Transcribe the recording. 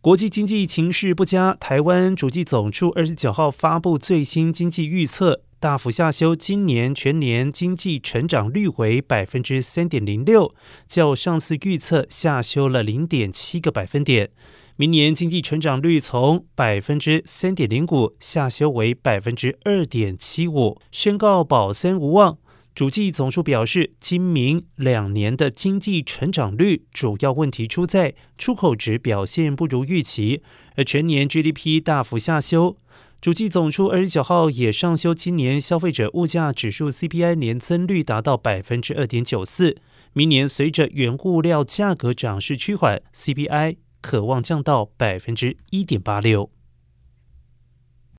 国际经济情势不佳，台湾主计总处二十九号发布最新经济预测，大幅下修今年全年经济成长率为百分之三点零六，较上次预测下修了零点七个百分点。明年经济成长率从百分之三点零五下修为百分之二点七五，宣告保三无望。主计总数表示，今明两年的经济成长率主要问题出在出口值表现不如预期，而全年 GDP 大幅下修。主计总数二十九号也上修今年消费者物价指数 CPI 年增率达到百分之二点九四，明年随着原物料价格涨势趋缓，CPI 可望降到百分之一点八六。